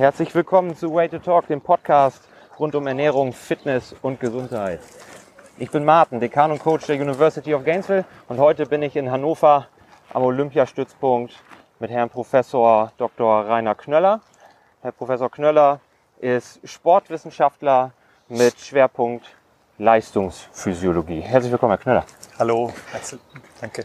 Herzlich willkommen zu Way to Talk, dem Podcast rund um Ernährung, Fitness und Gesundheit. Ich bin Martin, Dekan und Coach der University of Gainesville und heute bin ich in Hannover am Olympiastützpunkt mit Herrn Professor Dr. Rainer Knöller. Herr Professor Knöller ist Sportwissenschaftler mit Schwerpunkt Leistungsphysiologie. Herzlich willkommen, Herr Knöller. Hallo, danke.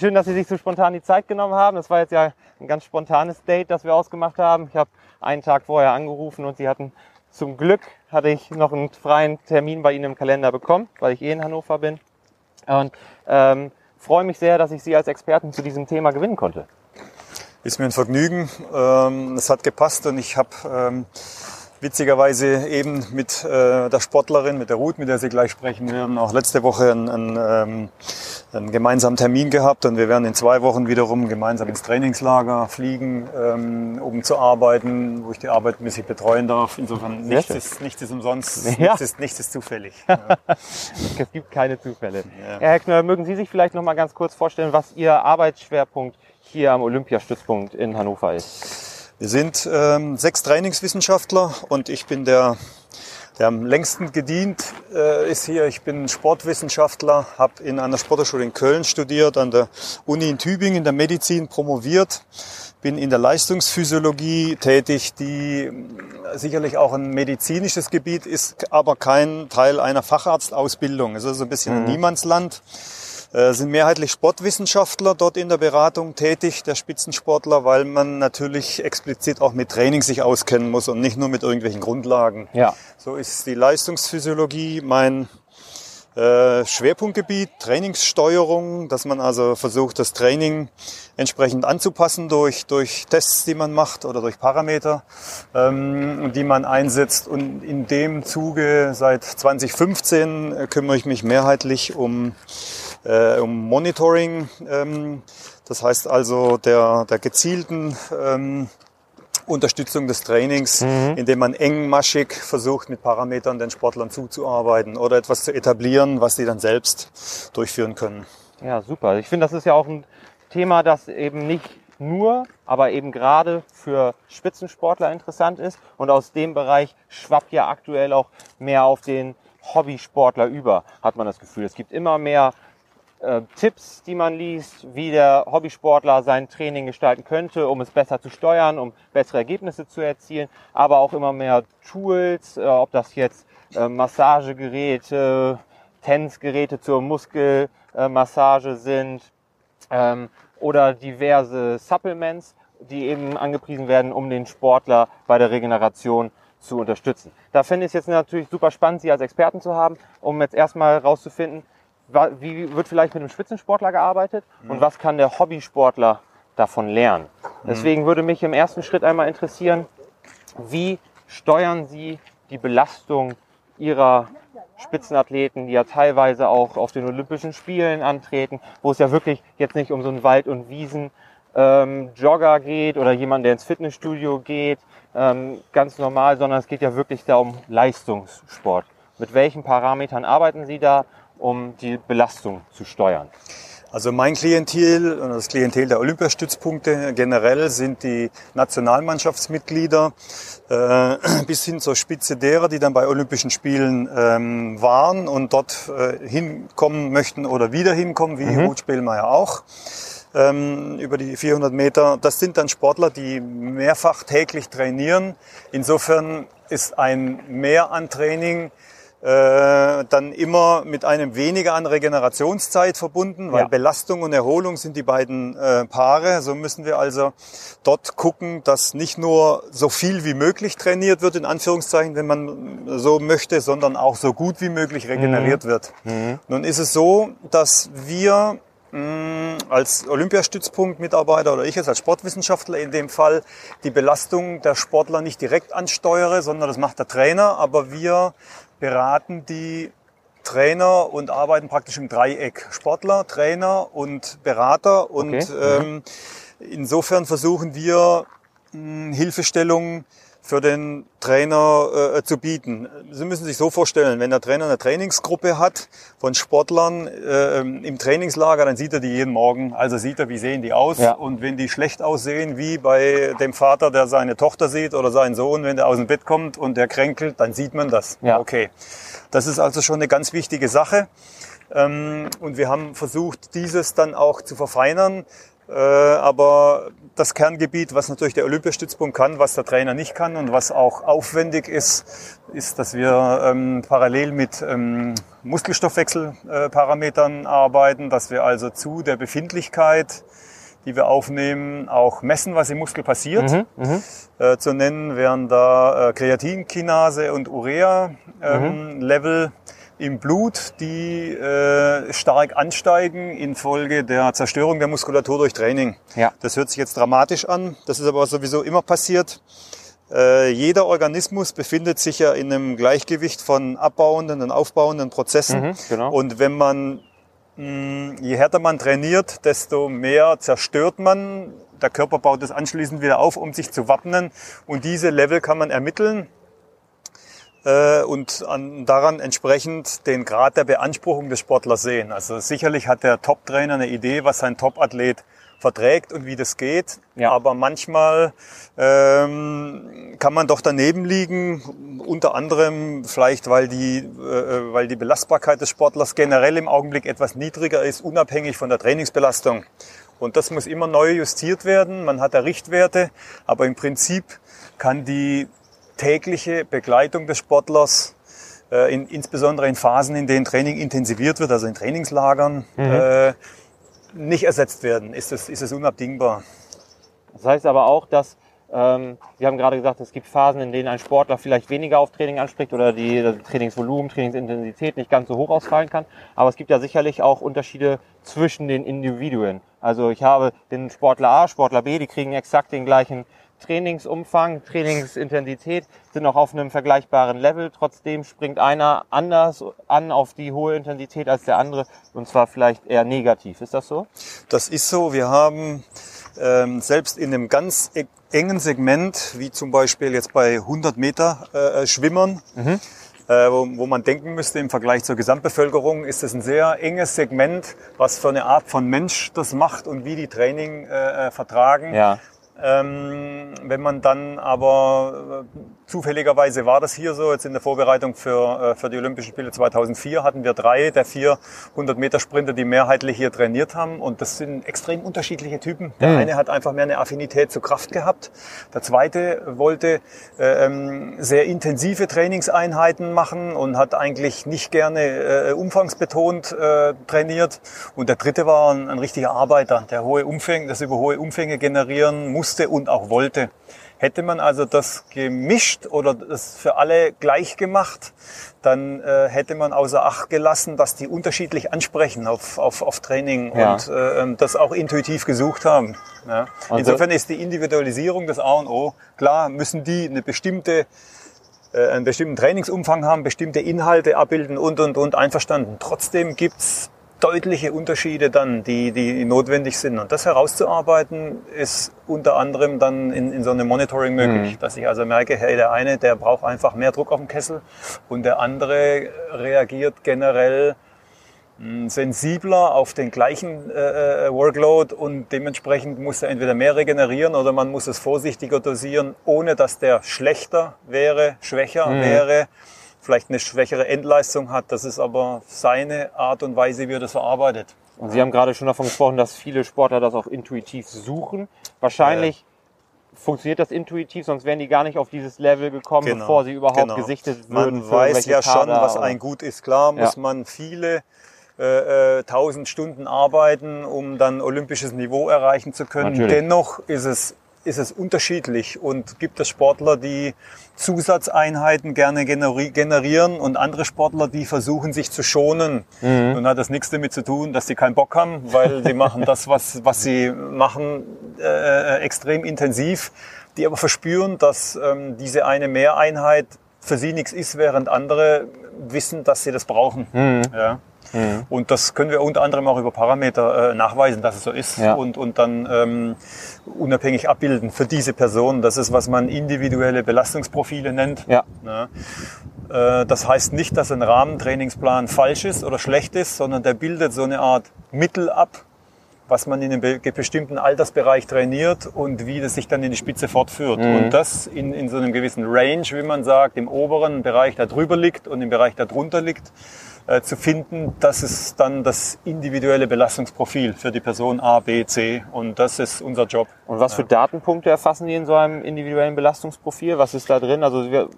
Schön, dass Sie sich so spontan die Zeit genommen haben. Das war jetzt ja ein ganz spontanes Date, das wir ausgemacht haben. Ich habe einen Tag vorher angerufen und Sie hatten zum Glück hatte ich noch einen freien Termin bei Ihnen im Kalender bekommen, weil ich eh in Hannover bin. Und ähm, freue mich sehr, dass ich Sie als Experten zu diesem Thema gewinnen konnte. Ist mir ein Vergnügen. Ähm, es hat gepasst und ich habe ähm, witzigerweise eben mit äh, der Sportlerin, mit der Ruth, mit der Sie gleich sprechen werden, auch letzte Woche einen, einen, ähm, einen gemeinsamen Termin gehabt und wir werden in zwei Wochen wiederum gemeinsam ins Trainingslager fliegen, ähm, um zu arbeiten, wo ich die Arbeit mäßig betreuen darf. Insofern nichts ist, nichts ist umsonst, ja. nichts, ist, nichts ist zufällig. Ja. es gibt keine Zufälle. Ja. Herr Knöller, mögen Sie sich vielleicht noch mal ganz kurz vorstellen, was Ihr Arbeitsschwerpunkt hier am Olympiastützpunkt in Hannover ist? Wir sind ähm, sechs Trainingswissenschaftler und ich bin der, der am längsten gedient äh, ist hier. Ich bin Sportwissenschaftler, habe in einer Sporthochschule in Köln studiert, an der Uni in Tübingen in der Medizin promoviert, bin in der Leistungsphysiologie tätig, die äh, sicherlich auch ein medizinisches Gebiet ist, aber kein Teil einer Facharztausbildung. Es ist so ein bisschen mhm. ein Niemandsland. Äh, sind mehrheitlich Sportwissenschaftler dort in der Beratung tätig, der Spitzensportler, weil man natürlich explizit auch mit Training sich auskennen muss und nicht nur mit irgendwelchen Grundlagen. Ja. So ist die Leistungsphysiologie mein äh, Schwerpunktgebiet, Trainingssteuerung, dass man also versucht, das Training entsprechend anzupassen durch, durch Tests, die man macht oder durch Parameter, ähm, die man einsetzt. Und in dem Zuge seit 2015 äh, kümmere ich mich mehrheitlich um äh, um Monitoring. Ähm, das heißt also der, der gezielten ähm, Unterstützung des Trainings, mhm. indem man engmaschig versucht, mit Parametern den Sportlern zuzuarbeiten oder etwas zu etablieren, was sie dann selbst durchführen können. Ja, super. Ich finde, das ist ja auch ein Thema, das eben nicht nur, aber eben gerade für Spitzensportler interessant ist. Und aus dem Bereich schwappt ja aktuell auch mehr auf den Hobbysportler über, hat man das Gefühl. Es gibt immer mehr äh, Tipps, die man liest, wie der Hobbysportler sein Training gestalten könnte, um es besser zu steuern, um bessere Ergebnisse zu erzielen, aber auch immer mehr Tools, äh, ob das jetzt äh, Massagegeräte, Tänzgeräte zur Muskelmassage sind ähm, oder diverse Supplements, die eben angepriesen werden, um den Sportler bei der Regeneration zu unterstützen. Da finde ich es jetzt natürlich super spannend, Sie als Experten zu haben, um jetzt erstmal rauszufinden, wie wird vielleicht mit einem Spitzensportler gearbeitet mhm. und was kann der Hobbysportler davon lernen. Mhm. Deswegen würde mich im ersten Schritt einmal interessieren, wie steuern Sie die Belastung Ihrer Spitzenathleten, die ja teilweise auch auf den Olympischen Spielen antreten, wo es ja wirklich jetzt nicht um so einen Wald- und Wiesen ähm, Jogger geht oder jemand, der ins Fitnessstudio geht, ähm, ganz normal, sondern es geht ja wirklich da um Leistungssport. Mit welchen Parametern arbeiten Sie da um die Belastung zu steuern? Also mein Klientel und das Klientel der Olympiastützpunkte generell sind die Nationalmannschaftsmitglieder äh, bis hin zur Spitze derer, die dann bei Olympischen Spielen ähm, waren und dort äh, hinkommen möchten oder wieder hinkommen, wie mhm. Ruth Spielmeier auch ähm, über die 400 Meter. Das sind dann Sportler, die mehrfach täglich trainieren. Insofern ist ein Mehr an Training dann immer mit einem weniger an Regenerationszeit verbunden, weil ja. Belastung und Erholung sind die beiden äh, Paare. So müssen wir also dort gucken, dass nicht nur so viel wie möglich trainiert wird, in Anführungszeichen, wenn man so möchte, sondern auch so gut wie möglich regeneriert mhm. wird. Mhm. Nun ist es so, dass wir mm, als Olympiastützpunkt-Mitarbeiter oder ich jetzt als Sportwissenschaftler in dem Fall die Belastung der Sportler nicht direkt ansteuere, sondern das macht der Trainer, aber wir beraten die Trainer und arbeiten praktisch im Dreieck. Sportler, Trainer und Berater. Und okay. ähm, insofern versuchen wir mh, Hilfestellungen für den Trainer äh, zu bieten. Sie müssen sich so vorstellen, wenn der Trainer eine Trainingsgruppe hat von Sportlern äh, im Trainingslager, dann sieht er die jeden Morgen. Also sieht er, wie sehen die aus. Ja. Und wenn die schlecht aussehen, wie bei dem Vater, der seine Tochter sieht oder seinen Sohn, wenn der aus dem Bett kommt und der kränkelt, dann sieht man das. Ja. Okay. Das ist also schon eine ganz wichtige Sache. Ähm, und wir haben versucht, dieses dann auch zu verfeinern. Äh, aber das Kerngebiet, was natürlich der Olympiastützpunkt kann, was der Trainer nicht kann und was auch aufwendig ist, ist, dass wir ähm, parallel mit ähm, Muskelstoffwechselparametern arbeiten, dass wir also zu der Befindlichkeit, die wir aufnehmen, auch messen, was im Muskel passiert. Mhm, mhm. Äh, zu nennen wären da äh, Kreatinkinase und Urea-Level im Blut, die äh, stark ansteigen infolge der Zerstörung der Muskulatur durch Training. Ja. Das hört sich jetzt dramatisch an, das ist aber sowieso immer passiert. Äh, jeder Organismus befindet sich ja in einem Gleichgewicht von abbauenden und aufbauenden Prozessen. Mhm, genau. Und wenn man, mh, je härter man trainiert, desto mehr zerstört man. Der Körper baut es anschließend wieder auf, um sich zu wappnen. Und diese Level kann man ermitteln und an, daran entsprechend den Grad der Beanspruchung des Sportlers sehen. Also sicherlich hat der Top-Trainer eine Idee, was sein Top-Athlet verträgt und wie das geht. Ja. Aber manchmal ähm, kann man doch daneben liegen, unter anderem vielleicht, weil die, äh, weil die Belastbarkeit des Sportlers generell im Augenblick etwas niedriger ist, unabhängig von der Trainingsbelastung. Und das muss immer neu justiert werden. Man hat da Richtwerte, aber im Prinzip kann die tägliche Begleitung des Sportlers, äh, in, insbesondere in Phasen, in denen Training intensiviert wird, also in Trainingslagern, äh, nicht ersetzt werden. Ist es, ist es unabdingbar. Das heißt aber auch, dass ähm, wir haben gerade gesagt, es gibt Phasen, in denen ein Sportler vielleicht weniger auf Training anspricht oder die das Trainingsvolumen, Trainingsintensität nicht ganz so hoch ausfallen kann. Aber es gibt ja sicherlich auch Unterschiede zwischen den Individuen. Also ich habe den Sportler A, Sportler B, die kriegen exakt den gleichen Trainingsumfang, Trainingsintensität, sind auch auf einem vergleichbaren Level. Trotzdem springt einer anders an auf die hohe Intensität als der andere und zwar vielleicht eher negativ. Ist das so? Das ist so. Wir haben ähm, selbst in einem ganz e- engen Segment, wie zum Beispiel jetzt bei 100 Meter äh, Schwimmern, äh, wo, wo man denken müsste im Vergleich zur Gesamtbevölkerung, ist das ein sehr enges Segment, was für eine Art von Mensch das macht und wie die Training äh, äh, vertragen. Ja. Ähm, wenn man dann aber äh, zufälligerweise war das hier so, jetzt in der Vorbereitung für, äh, für die Olympischen Spiele 2004 hatten wir drei der vier 100 Meter Sprinter, die mehrheitlich hier trainiert haben. Und das sind extrem unterschiedliche Typen. Der eine hat einfach mehr eine Affinität zur Kraft gehabt, der zweite wollte äh, ähm, sehr intensive Trainingseinheiten machen und hat eigentlich nicht gerne äh, umfangsbetont äh, trainiert. Und der dritte war ein, ein richtiger Arbeiter, der hohe Umfänge, das über hohe Umfänge generieren musste und auch wollte. Hätte man also das gemischt oder das für alle gleich gemacht, dann äh, hätte man außer Acht gelassen, dass die unterschiedlich ansprechen auf, auf, auf Training Ja. und äh, das auch intuitiv gesucht haben. Ja. Und Insofern ist die Individualisierung das A und O. Klar müssen die eine bestimmte äh, einen bestimmten Trainingsumfang haben, bestimmte Inhalte abbilden und, und, und einverstanden. Trotzdem gibt's deutliche Unterschiede dann, die, die notwendig sind. Und das herauszuarbeiten ist unter anderem dann in, in so einem Monitoring möglich, dass ich also merke, hey, der eine, der braucht einfach mehr Druck auf dem Kessel und der andere reagiert generell mh, sensibler auf den gleichen äh, äh, Workload und dementsprechend muss er entweder mehr regenerieren oder man muss es vorsichtiger dosieren, ohne dass der schlechter wäre, schwächer wäre, vielleicht eine schwächere Endleistung hat. Das ist aber seine Art und Weise, wie er das verarbeitet. Und Sie haben gerade schon davon gesprochen, dass viele Sportler das auch intuitiv suchen. Wahrscheinlich funktioniert das intuitiv, sonst wären die gar nicht auf dieses Level gekommen, Genau, bevor sie überhaupt genau. gesichtet würden. Man weiß ja schon, Kader was oder- ein gut ist. Klar muss Ja. man viele äh, äh, tausend Stunden arbeiten, um dann olympisches Niveau erreichen zu können. Natürlich. Dennoch ist es, ist es unterschiedlich und gibt es Sportler, die Zusatzeinheiten gerne generi- generieren und andere Sportler, die versuchen, sich zu schonen. Mhm. Nun hat das nichts damit zu tun, dass sie keinen Bock haben, weil sie machen das, was, was sie machen, äh, extrem intensiv, die aber verspüren, dass ähm, diese eine Mehreinheit für sie nichts ist, während andere wissen, dass sie das brauchen. Ja. Und das können wir unter anderem auch über Parameter äh, nachweisen, dass es so ist Ja. und, und dann ähm, unabhängig abbilden für diese Person. Das ist, was man individuelle Belastungsprofile nennt. Ja. Ja. Äh, Das heißt nicht, dass ein Rahmentrainingsplan falsch ist oder schlecht ist, sondern der bildet so eine Art Mittel ab, was man in einem be- bestimmten Altersbereich trainiert und wie das sich dann in die Spitze fortführt. Und das in, in so einem gewissen Range, wie man sagt, im oberen Bereich, der drüber liegt und im Bereich, der drunter liegt, äh, zu finden, das ist dann das individuelle Belastungsprofil für die Person A, B, C. Und das ist unser Job. Und was für Datenpunkte erfassen die in so einem individuellen Belastungsprofil? Was ist da drin? Also wir,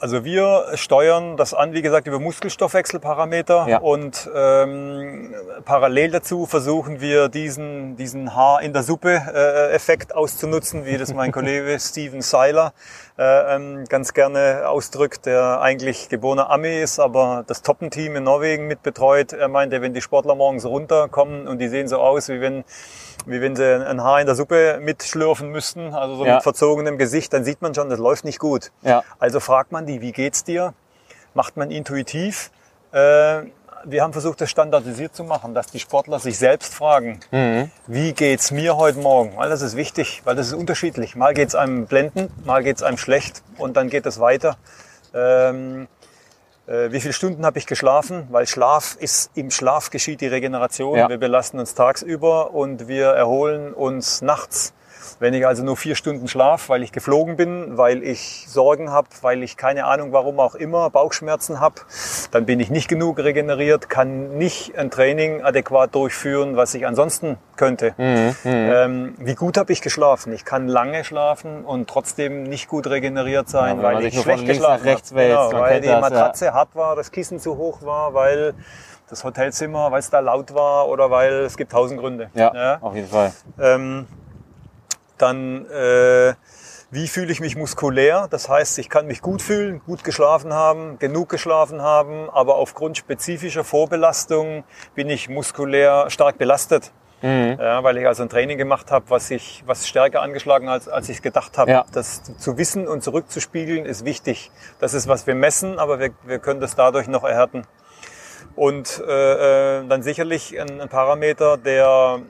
Also wir steuern das an, wie gesagt, über Muskelstoffwechselparameter Ja. und ähm, parallel dazu versuchen wir diesen, diesen Haar in der Suppe-Effekt auszunutzen, wie das mein Kollege Steven Seiler äh, ähm, ganz gerne ausdrückt, der eigentlich geborener Ami ist, aber das Toppenteam in Norwegen mitbetreut. Er meinte, wenn die Sportler morgens runterkommen und die sehen so aus, wie wenn wie wenn sie ein Haar in der Suppe mitschlürfen müssten, also so Ja. mit verzogenem Gesicht, dann sieht man schon, das läuft nicht gut. Ja. Also fragt man die, wie geht's dir? Macht man intuitiv. Äh, wir haben versucht, das standardisiert zu machen, dass die Sportler sich selbst fragen, wie geht's mir heute Morgen? Weil das ist wichtig, weil das ist unterschiedlich. Mal geht's einem blendend, mal geht's einem schlecht und dann geht es weiter. Ähm, äh, wie viele Stunden habe ich geschlafen? Weil Schlaf ist, im Schlaf geschieht die Regeneration. Ja. Wir belasten uns tagsüber und wir erholen uns nachts. Wenn ich also nur vier Stunden schlaf, weil ich geflogen bin, weil ich Sorgen habe, weil ich keine Ahnung warum auch immer Bauchschmerzen habe, dann bin ich nicht genug regeneriert, kann nicht ein Training adäquat durchführen, was ich ansonsten könnte. Ähm, wie gut habe ich geschlafen? Ich kann lange schlafen und trotzdem nicht gut regeneriert sein, Ja, wenn man weil ich schlecht geschlafen habe. Genau, weil die das, ja. Matratze hart war, das Kissen zu hoch war, weil das Hotelzimmer, weil es da laut war oder weil es gibt tausend Gründe. ja, auf jeden Fall. Ähm, dann, äh, wie fühle ich mich muskulär? Das heißt, ich kann mich gut fühlen, gut geschlafen haben, genug geschlafen haben, aber aufgrund spezifischer Vorbelastung bin ich muskulär stark belastet. Ja, weil ich also ein Training gemacht habe, was ich was stärker angeschlagen als als ich es gedacht habe. Ja. Das zu wissen und zurückzuspiegeln ist wichtig. Das ist was wir messen, aber wir, wir können das dadurch noch erhärten. Und äh, äh, dann sicherlich ein, ein Parameter, der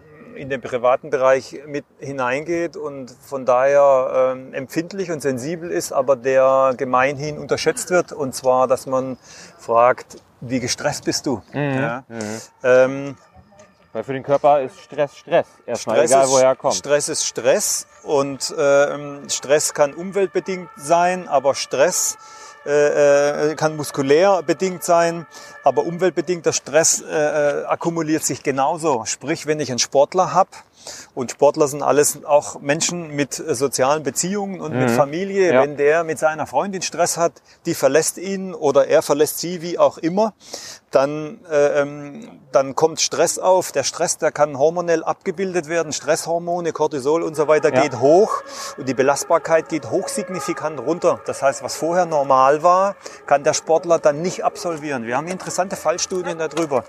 in den privaten Bereich mit hineingeht und von daher ähm, empfindlich und sensibel ist, aber der gemeinhin unterschätzt wird. Und zwar, dass man fragt, wie gestresst bist du? Ja. Ähm, Weil für den Körper ist Stress Stress. Erstmal Stress egal, ist, woher er kommt. Stress ist Stress und ähm, Stress kann umweltbedingt sein, aber Stress äh, äh, kann muskulär bedingt sein, aber umweltbedingter Stress äh, äh, akkumuliert sich genauso. Sprich, wenn ich einen Sportler habe, und Sportler sind alles auch Menschen mit äh, sozialen Beziehungen und mit Familie. Mhm. Ja. Wenn der mit seiner Freundin Stress hat, die verlässt ihn oder er verlässt sie, wie auch immer, dann, äh, ähm, dann kommt Stress auf. Der Stress, der kann hormonell abgebildet werden. Stresshormone, Cortisol und so weiter Ja. geht hoch und die Belastbarkeit geht hochsignifikant runter. Das heißt, was vorher normal war, kann der Sportler dann nicht absolvieren. Wir haben interessante Fallstudien darüber,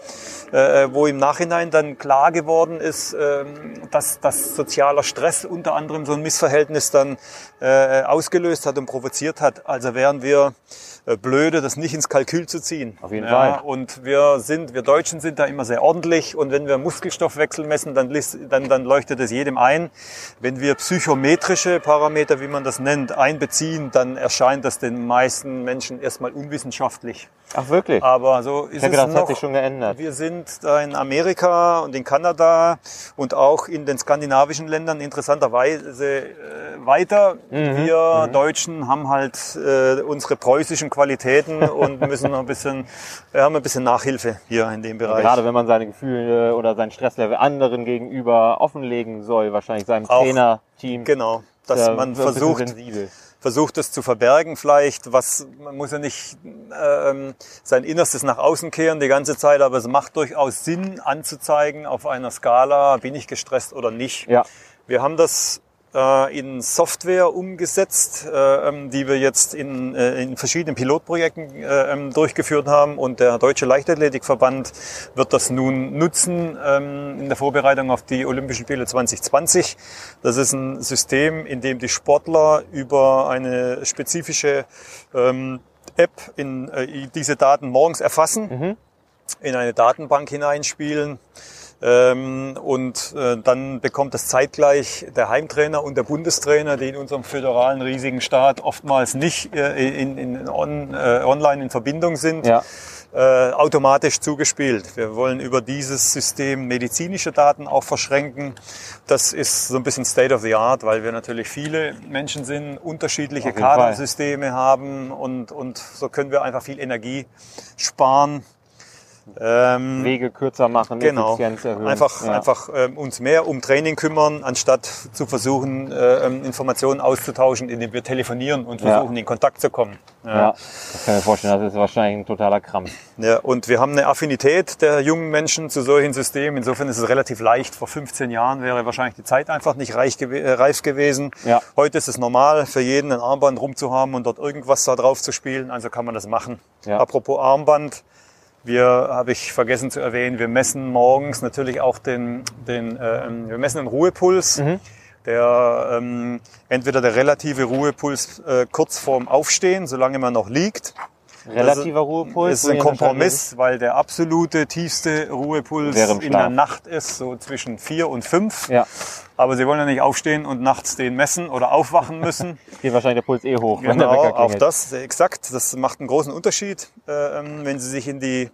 äh, wo im Nachhinein dann klar geworden ist, ähm, dass, dass sozialer Stress unter anderem so ein Missverhältnis dann äh, ausgelöst hat und provoziert hat. Also wären wir äh, blöde, das nicht ins Kalkül zu ziehen. Auf jeden ja, Fall. Und wir sind, wir Deutschen sind da immer sehr ordentlich und wenn wir Muskelstoffwechsel messen, dann, dann, dann leuchtet es jedem ein. Wenn wir psychometrische Parameter, wie man das nennt, einbeziehen, dann erscheint das den meisten Menschen erstmal unwissenschaftlich. Ach wirklich? Aber so ist Ich es gedacht, das noch. hat sich schon geändert. Wir sind da in Amerika und in Kanada und auch in den skandinavischen Ländern interessanterweise äh, weiter. Mhm. Wir Deutschen haben halt äh, unsere preußischen Qualitäten und müssen noch ein bisschen, wir haben ein bisschen Nachhilfe hier in dem Bereich. Gerade wenn man seine Gefühle oder sein Stresslevel anderen gegenüber offenlegen soll, wahrscheinlich seinem Auch. Trainerteam. Genau, dass Ja, man versucht, versucht es zu verbergen vielleicht. Was man muss ja nicht ähm, sein Innerstes nach außen kehren die ganze Zeit, aber es macht durchaus Sinn anzuzeigen auf einer Skala, bin ich gestresst oder nicht. Ja. Wir haben das in Software umgesetzt, äh, ähm, die wir jetzt in, äh, in verschiedenen Pilotprojekten äh, ähm, durchgeführt haben. Und der Deutsche Leichtathletikverband wird das nun nutzen ähm, in der Vorbereitung auf die Olympischen Spiele 2020. Das ist ein System, in dem die Sportler über eine spezifische App in, äh, diese Daten morgens erfassen in eine Datenbank hineinspielen. Ähm, und äh, dann bekommt das zeitgleich der Heimtrainer und der Bundestrainer, die in unserem föderalen riesigen Staat oftmals nicht äh, in, in on, äh, online in Verbindung sind. Ja. Äh, automatisch zugespielt. Wir wollen über dieses System medizinische Daten auch verschränken. Das ist so ein bisschen State of the Art, weil wir natürlich viele Menschen sind, unterschiedliche. Kadersysteme haben und, und so können wir einfach viel Energie sparen. Ähm, Wege kürzer machen, Genau. Effizienz erhöhen. Einfach, ja. einfach ähm, uns mehr um Training kümmern, anstatt zu versuchen, äh, ähm, Informationen auszutauschen, indem wir telefonieren und Ja. versuchen, in Kontakt zu kommen. Ja, das kann ich mir vorstellen, das ist wahrscheinlich ein totaler Krampf. Ja, und wir haben eine Affinität der jungen Menschen zu solchen Systemen. Insofern ist es relativ leicht. Vor 15 Jahren wäre wahrscheinlich die Zeit einfach nicht reich äh, reif gewesen. Ja. Heute ist es normal, für jeden ein Armband rumzuhaben und dort irgendwas da drauf zu spielen. Also kann man das machen. Ja. Apropos Armband. Wir, habe ich vergessen zu erwähnen, wir messen morgens natürlich auch den, den äh, wir messen den Ruhepuls. Mhm. Der ähm, entweder der relative Ruhepuls äh, kurz vorm Aufstehen, solange man noch liegt, Relativer Ruhepuls. ist ein Kompromiss, weil der absolute tiefste Ruhepuls in der. Nacht ist, so zwischen vier und fünf. Ja, Aber Sie wollen ja nicht aufstehen und nachts den messen oder aufwachen müssen. geht wahrscheinlich der Puls eh hoch, wenn der genau, auch das, exakt. Das macht einen großen Unterschied, äh, ähm, wenn Sie sich in die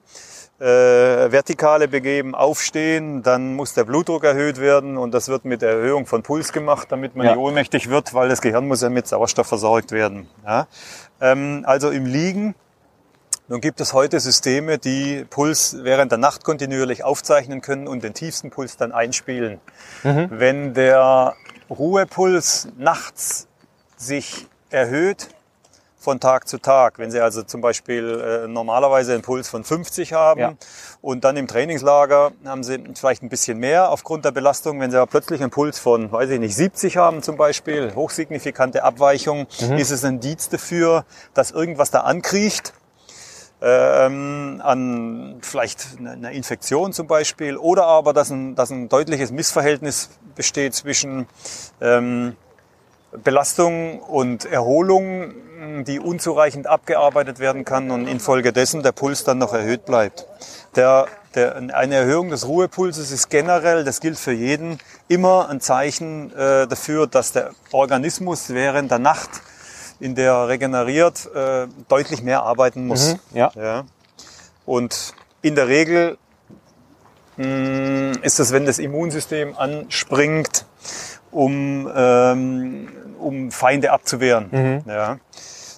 äh, Vertikale begeben, aufstehen, dann muss der Blutdruck erhöht werden und das wird mit der Erhöhung von Puls gemacht, damit man Ja. nicht ohnmächtig wird, weil das Gehirn muss ja mit Sauerstoff versorgt werden. Ja? Ähm, also im Liegen nun gibt es heute Systeme, die Puls während der Nacht kontinuierlich aufzeichnen können und den tiefsten Puls dann einspielen. Wenn der Ruhepuls nachts sich erhöht von Tag zu Tag, wenn Sie also zum Beispiel äh, normalerweise einen Puls von 50 haben Ja. und dann im Trainingslager haben Sie vielleicht ein bisschen mehr aufgrund der Belastung, wenn Sie aber plötzlich einen Puls von, weiß ich nicht, 70 haben zum Beispiel, hochsignifikante Abweichung, ist es ein Indiz dafür, dass irgendwas da ankriecht ähm, an vielleicht einer Infektion zum Beispiel oder aber, dass ein, dass ein deutliches Missverhältnis besteht zwischen ähm, Belastung und Erholung, die unzureichend abgearbeitet werden kann und infolgedessen der Puls dann noch erhöht bleibt. Der, der, eine Erhöhung des Ruhepulses ist generell, das gilt für jeden, immer ein Zeichen äh, dafür, dass der Organismus während der Nacht, in der er regeneriert, äh, deutlich mehr arbeiten muss. Mhm, ja. Ja. Und in der Regel mh, ist es, wenn das Immunsystem anspringt, um, ähm, um Feinde abzuwehren. Ja.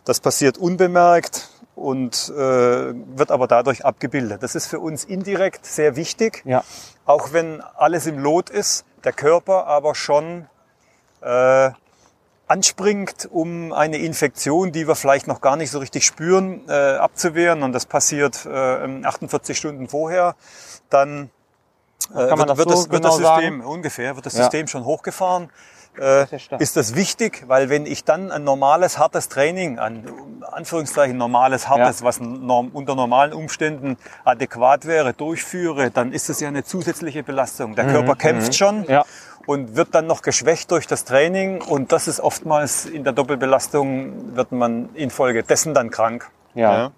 Das passiert unbemerkt und äh, wird aber dadurch abgebildet. Das ist für uns indirekt sehr wichtig, Ja, auch wenn alles im Lot ist, der Körper aber schon äh, anspringt, um eine Infektion, die wir vielleicht noch gar nicht so richtig spüren, äh, abzuwehren. Und das passiert äh, 48 Stunden vorher. Dann äh, man das wird, so das, wird genau das System sagen? ungefähr wird das Ja. System schon hochgefahren. Äh, ist das wichtig, weil wenn ich dann ein normales, hartes Training, ein Anführungszeichen normales, hartes, Ja. was norm, unter normalen Umständen adäquat wäre, durchführe, dann ist das ja eine zusätzliche Belastung. Der Körper kämpft schon Mhm. Ja. Und wird dann noch geschwächt durch das Training und das ist oftmals in der Doppelbelastung, wird man infolgedessen dann krank. Ja.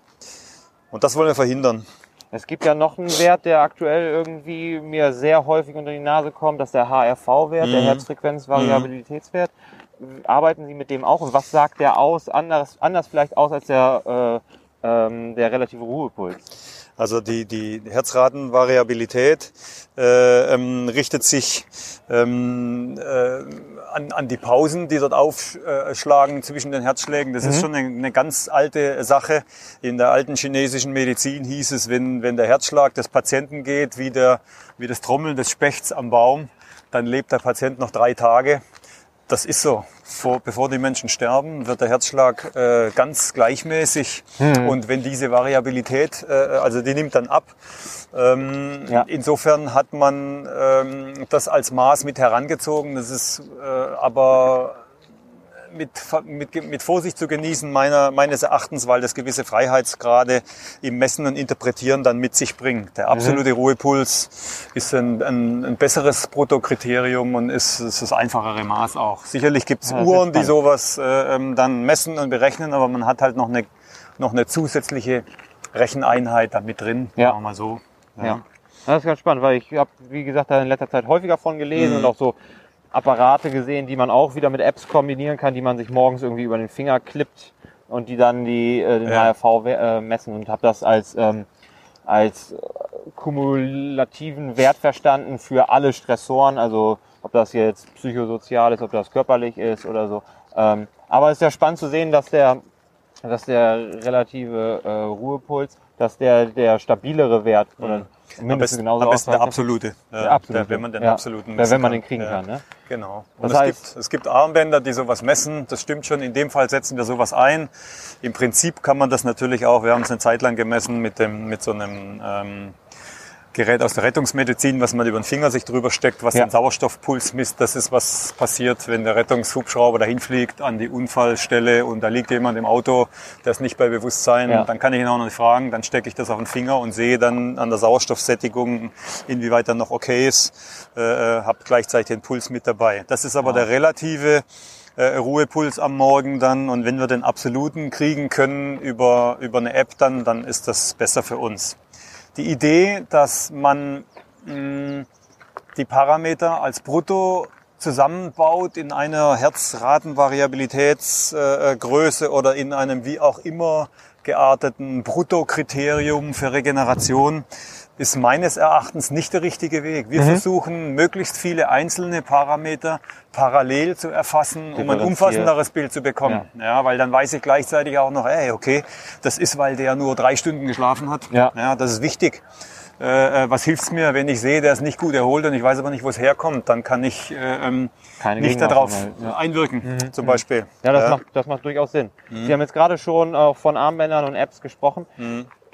Und das wollen wir verhindern. Es gibt ja noch einen Wert, der aktuell irgendwie mir sehr häufig unter die Nase kommt, das ist der HRV-Wert, Mhm. der Herzfrequenz-Variabilitätswert. Arbeiten Sie mit dem auch und was sagt der aus, anders, anders vielleicht aus als der, äh, ähm, der relative Ruhepuls? Also die, die Herzratenvariabilität äh, ähm, richtet sich ähm, äh, an, an die Pausen, die dort aufschlagen zwischen den Herzschlägen. Das ist schon eine, eine ganz alte Sache. In der alten chinesischen Medizin hieß es, wenn, wenn der Herzschlag des Patienten geht, wie, der, wie das Trommeln des Spechts am Baum, dann lebt der Patient noch drei Tage. Das ist so. Vor, bevor die Menschen sterben, wird der Herzschlag äh, ganz gleichmäßig. Und wenn diese Variabilität, äh, also die nimmt dann ab. Ähm, Ja. Insofern hat man ähm, das als Maß mit herangezogen. Das ist äh, aber mit, mit, mit Vorsicht zu genießen, meiner, meines Erachtens, weil das gewisse Freiheitsgrade im Messen und Interpretieren dann mit sich bringt. Der absolute Ruhepuls ist ein, ein, ein besseres Bruttokriterium und ist, ist das einfachere Maß auch. Sicherlich gibt es Ja, Uhren, die sowas äh, ähm, dann messen und berechnen, aber man hat halt noch eine, noch eine zusätzliche Recheneinheit da mit drin, Ja. sagen wir mal so. Ja. Das ist ganz spannend, weil ich habe, wie gesagt, da in letzter Zeit häufiger von gelesen Mhm. und auch so Apparate gesehen, die man auch wieder mit Apps kombinieren kann, die man sich morgens irgendwie über den Finger klippt und die dann die, äh, den Ja. HRV äh, messen und habe das als, ähm, als äh, kumulativen Wert verstanden für alle Stressoren, also ob das jetzt psychosozial ist, ob das körperlich ist oder so. Ähm, aber es ist ja spannend zu sehen, dass der, dass der relative äh, Ruhepuls, dass der der stabilere Wert oder Am mindestens genauso am besten der absolute. Der absolute. Der, wenn man den Ja. absoluten Der, wenn man den kriegen Ja. kann. Ne? Genau. Das Und es, heißt- gibt, es gibt Armbänder, die sowas messen. Das stimmt schon. In dem Fall setzen wir sowas ein. Im Prinzip kann man das natürlich auch. Wir haben es eine Zeit lang gemessen mit dem, mit so einem ähm, Gerät aus der Rettungsmedizin, was man über den Finger sich drüber steckt, was Ja. den Sauerstoffpuls misst. Das ist, was passiert, wenn der Rettungshubschrauber dahin fliegt an die Unfallstelle und da liegt jemand im Auto, der ist nicht bei Bewusstsein. Ja. Dann kann ich ihn auch noch nicht fragen. Dann stecke ich das auf den Finger und sehe dann an der Sauerstoffsättigung, inwieweit er noch okay ist, äh, habe gleichzeitig den Puls mit dabei. Das ist aber der relative äh, Ruhepuls am Morgen dann. Und wenn wir den absoluten kriegen können über, über eine App, dann, dann ist das besser für uns. Die Idee, dass man mh, die Parameter als Brutto zusammenbaut in einer Herzratenvariabilitätsgröße oder in einem wie auch immer gearteten Bruttokriterium für Regeneration, ist meines Erachtens nicht der richtige Weg. Wir versuchen, möglichst viele einzelne Parameter parallel zu erfassen, um ein umfassenderes Bild zu bekommen. Ja. weil dann weiß ich gleichzeitig auch noch, ey, okay, das ist, weil der nur drei Stunden geschlafen hat. Ja. ja das ist wichtig. Äh, äh, was hilft's mir, wenn ich sehe, der ist nicht gut erholt und ich weiß aber nicht, wo es herkommt, dann kann ich äh, ähm, Keine nicht darauf ja. einwirken, zum Beispiel. Ja, das, Macht, das macht durchaus Sinn. Sie haben jetzt gerade schon auch von Armbändern und Apps gesprochen.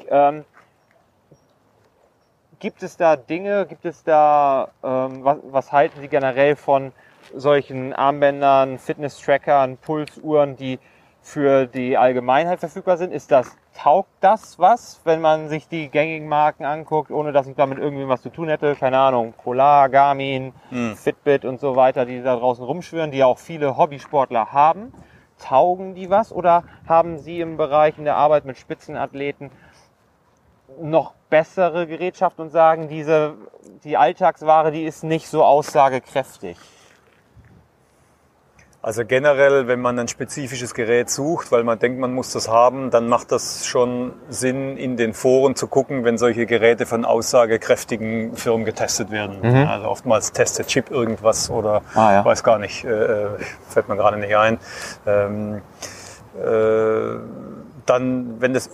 Ähm, gibt es da Dinge, gibt es da, ähm, was, was halten Sie generell von solchen Armbändern, Fitness-Trackern, Pulsuhren, die für die Allgemeinheit verfügbar sind? Ist das, taugt das was, wenn man sich die gängigen Marken anguckt, ohne dass ich damit irgendwie was zu tun hätte? Keine Ahnung, Polar, Garmin, Fitbit und so weiter, die da draußen rumschwirren, die ja auch viele Hobbysportler haben. Taugen die was oder haben Sie im Bereich in der Arbeit mit Spitzenathleten noch bessere Gerätschaft und sagen, diese, die Alltagsware, die ist nicht so aussagekräftig? Also generell, wenn man ein spezifisches Gerät sucht, weil man denkt, man muss das haben, dann macht das schon Sinn, in den Foren zu gucken, wenn solche Geräte von aussagekräftigen Firmen getestet werden. Also oftmals testet Chip irgendwas oder Ah, ja. weiß gar nicht, äh, fällt mir gerade nicht ein. Ähm, äh, dann, wenn das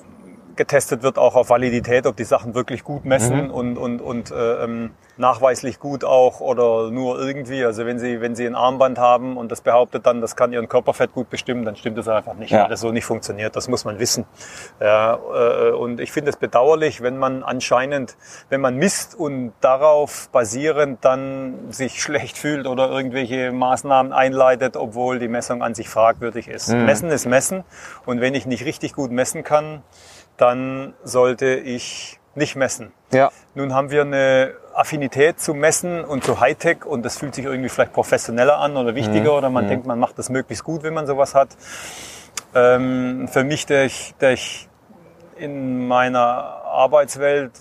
getestet wird, auch auf Validität, ob die Sachen wirklich gut messen und, und, und äh, ähm, nachweislich gut auch oder nur irgendwie. Also wenn Sie, wenn Sie ein Armband haben und das behauptet dann, das kann Ihren Körperfett gut bestimmen, dann stimmt das einfach nicht, Ja. weil das so nicht funktioniert. Das muss man wissen. Ja, äh, und ich finde es bedauerlich, wenn man anscheinend, wenn man misst und darauf basierend dann sich schlecht fühlt oder irgendwelche Maßnahmen einleitet, obwohl die Messung an sich fragwürdig ist. Messen ist Messen und wenn ich nicht richtig gut messen kann, dann sollte ich nicht messen. Ja. Nun haben wir eine Affinität zu Messen und zu Hightech und das fühlt sich irgendwie vielleicht professioneller an oder wichtiger oder man denkt, man macht das möglichst gut, wenn man sowas hat. Ähm, für mich, der ich, der ich in meiner Arbeitswelt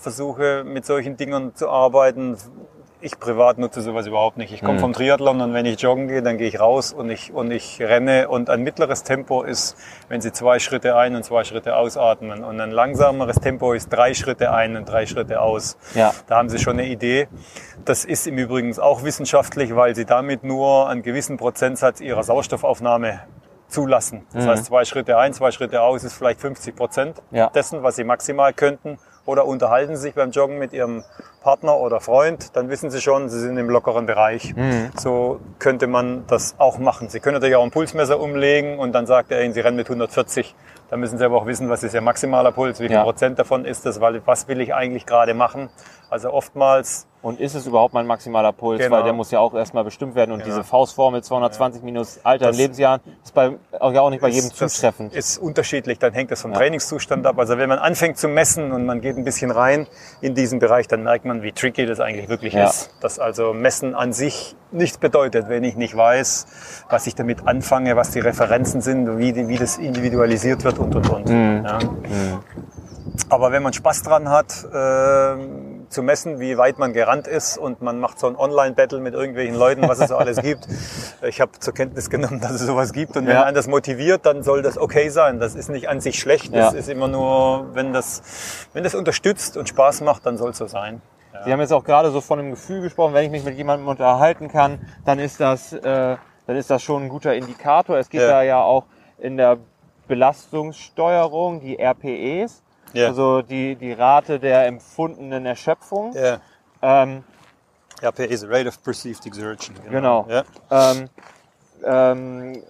versuche, mit solchen Dingen zu arbeiten, ich privat nutze sowas überhaupt nicht. Ich komme vom Triathlon und wenn ich joggen gehe, dann gehe ich raus und ich, und ich renne. Und ein mittleres Tempo ist, wenn Sie zwei Schritte ein und zwei Schritte ausatmen. Und ein langsameres Tempo ist drei Schritte ein und drei Schritte aus. Ja. Da haben Sie schon eine Idee. Das ist im Übrigen auch wissenschaftlich, weil Sie damit nur einen gewissen Prozentsatz Ihrer Sauerstoffaufnahme zulassen. Das heißt, zwei Schritte ein, zwei Schritte aus ist vielleicht 50 Prozent Ja. dessen, was Sie maximal könnten. Oder unterhalten Sie sich beim Joggen mit Ihrem Partner oder Freund, dann wissen Sie schon, Sie sind im lockeren Bereich. So könnte man das auch machen. Sie können natürlich auch ein Pulsmesser umlegen und dann sagt er Ihnen, Sie rennen mit 140. Da müssen Sie aber auch wissen, was ist Ihr maximaler Puls, wie viel Ja. Prozent davon ist das, weil was will ich eigentlich gerade machen. Also oftmals Und ist es überhaupt mein maximaler Puls? Genau. Weil der muss ja auch erstmal bestimmt werden. Und Ja. diese Faustformel 220 minus Alter in Das- Lebensjahren ist bei, auch ja auch nicht bei jedem ist- das zutreffend. Ist unterschiedlich, dann hängt das vom Trainingszustand ab. Also wenn man anfängt zu messen und man geht ein bisschen rein in diesen Bereich, dann merkt man, wie tricky das eigentlich wirklich Ja. ist. Dass also Messen an sich nichts bedeutet, wenn ich nicht weiß, was ich damit anfange, was die Referenzen sind, wie, die, wie das individualisiert wird und und und. Mhm. Ja. Aber wenn man Spaß dran hat, äh, zu messen, wie weit man gerannt ist und man macht so ein Online-Battle mit irgendwelchen Leuten, was es so alles gibt. Ich habe zur Kenntnis genommen, dass es sowas gibt und wenn Ja. einen das motiviert, dann soll das okay sein. Das ist nicht an sich schlecht, das Ja. ist immer nur, wenn das, wenn das unterstützt und Spaß macht, dann soll es so sein. Sie haben jetzt auch gerade so von einem Gefühl gesprochen, wenn ich mich mit jemandem unterhalten kann, dann ist das, äh, dann ist das schon ein guter Indikator. Es gibt Ja. da ja auch in der Belastungssteuerung die RPEs, Ja. also die, die Rate der empfundenen Erschöpfung. Ja. Ähm, RPE is Rate of Perceived Exertion. Genau. Ja. ähm, ähm,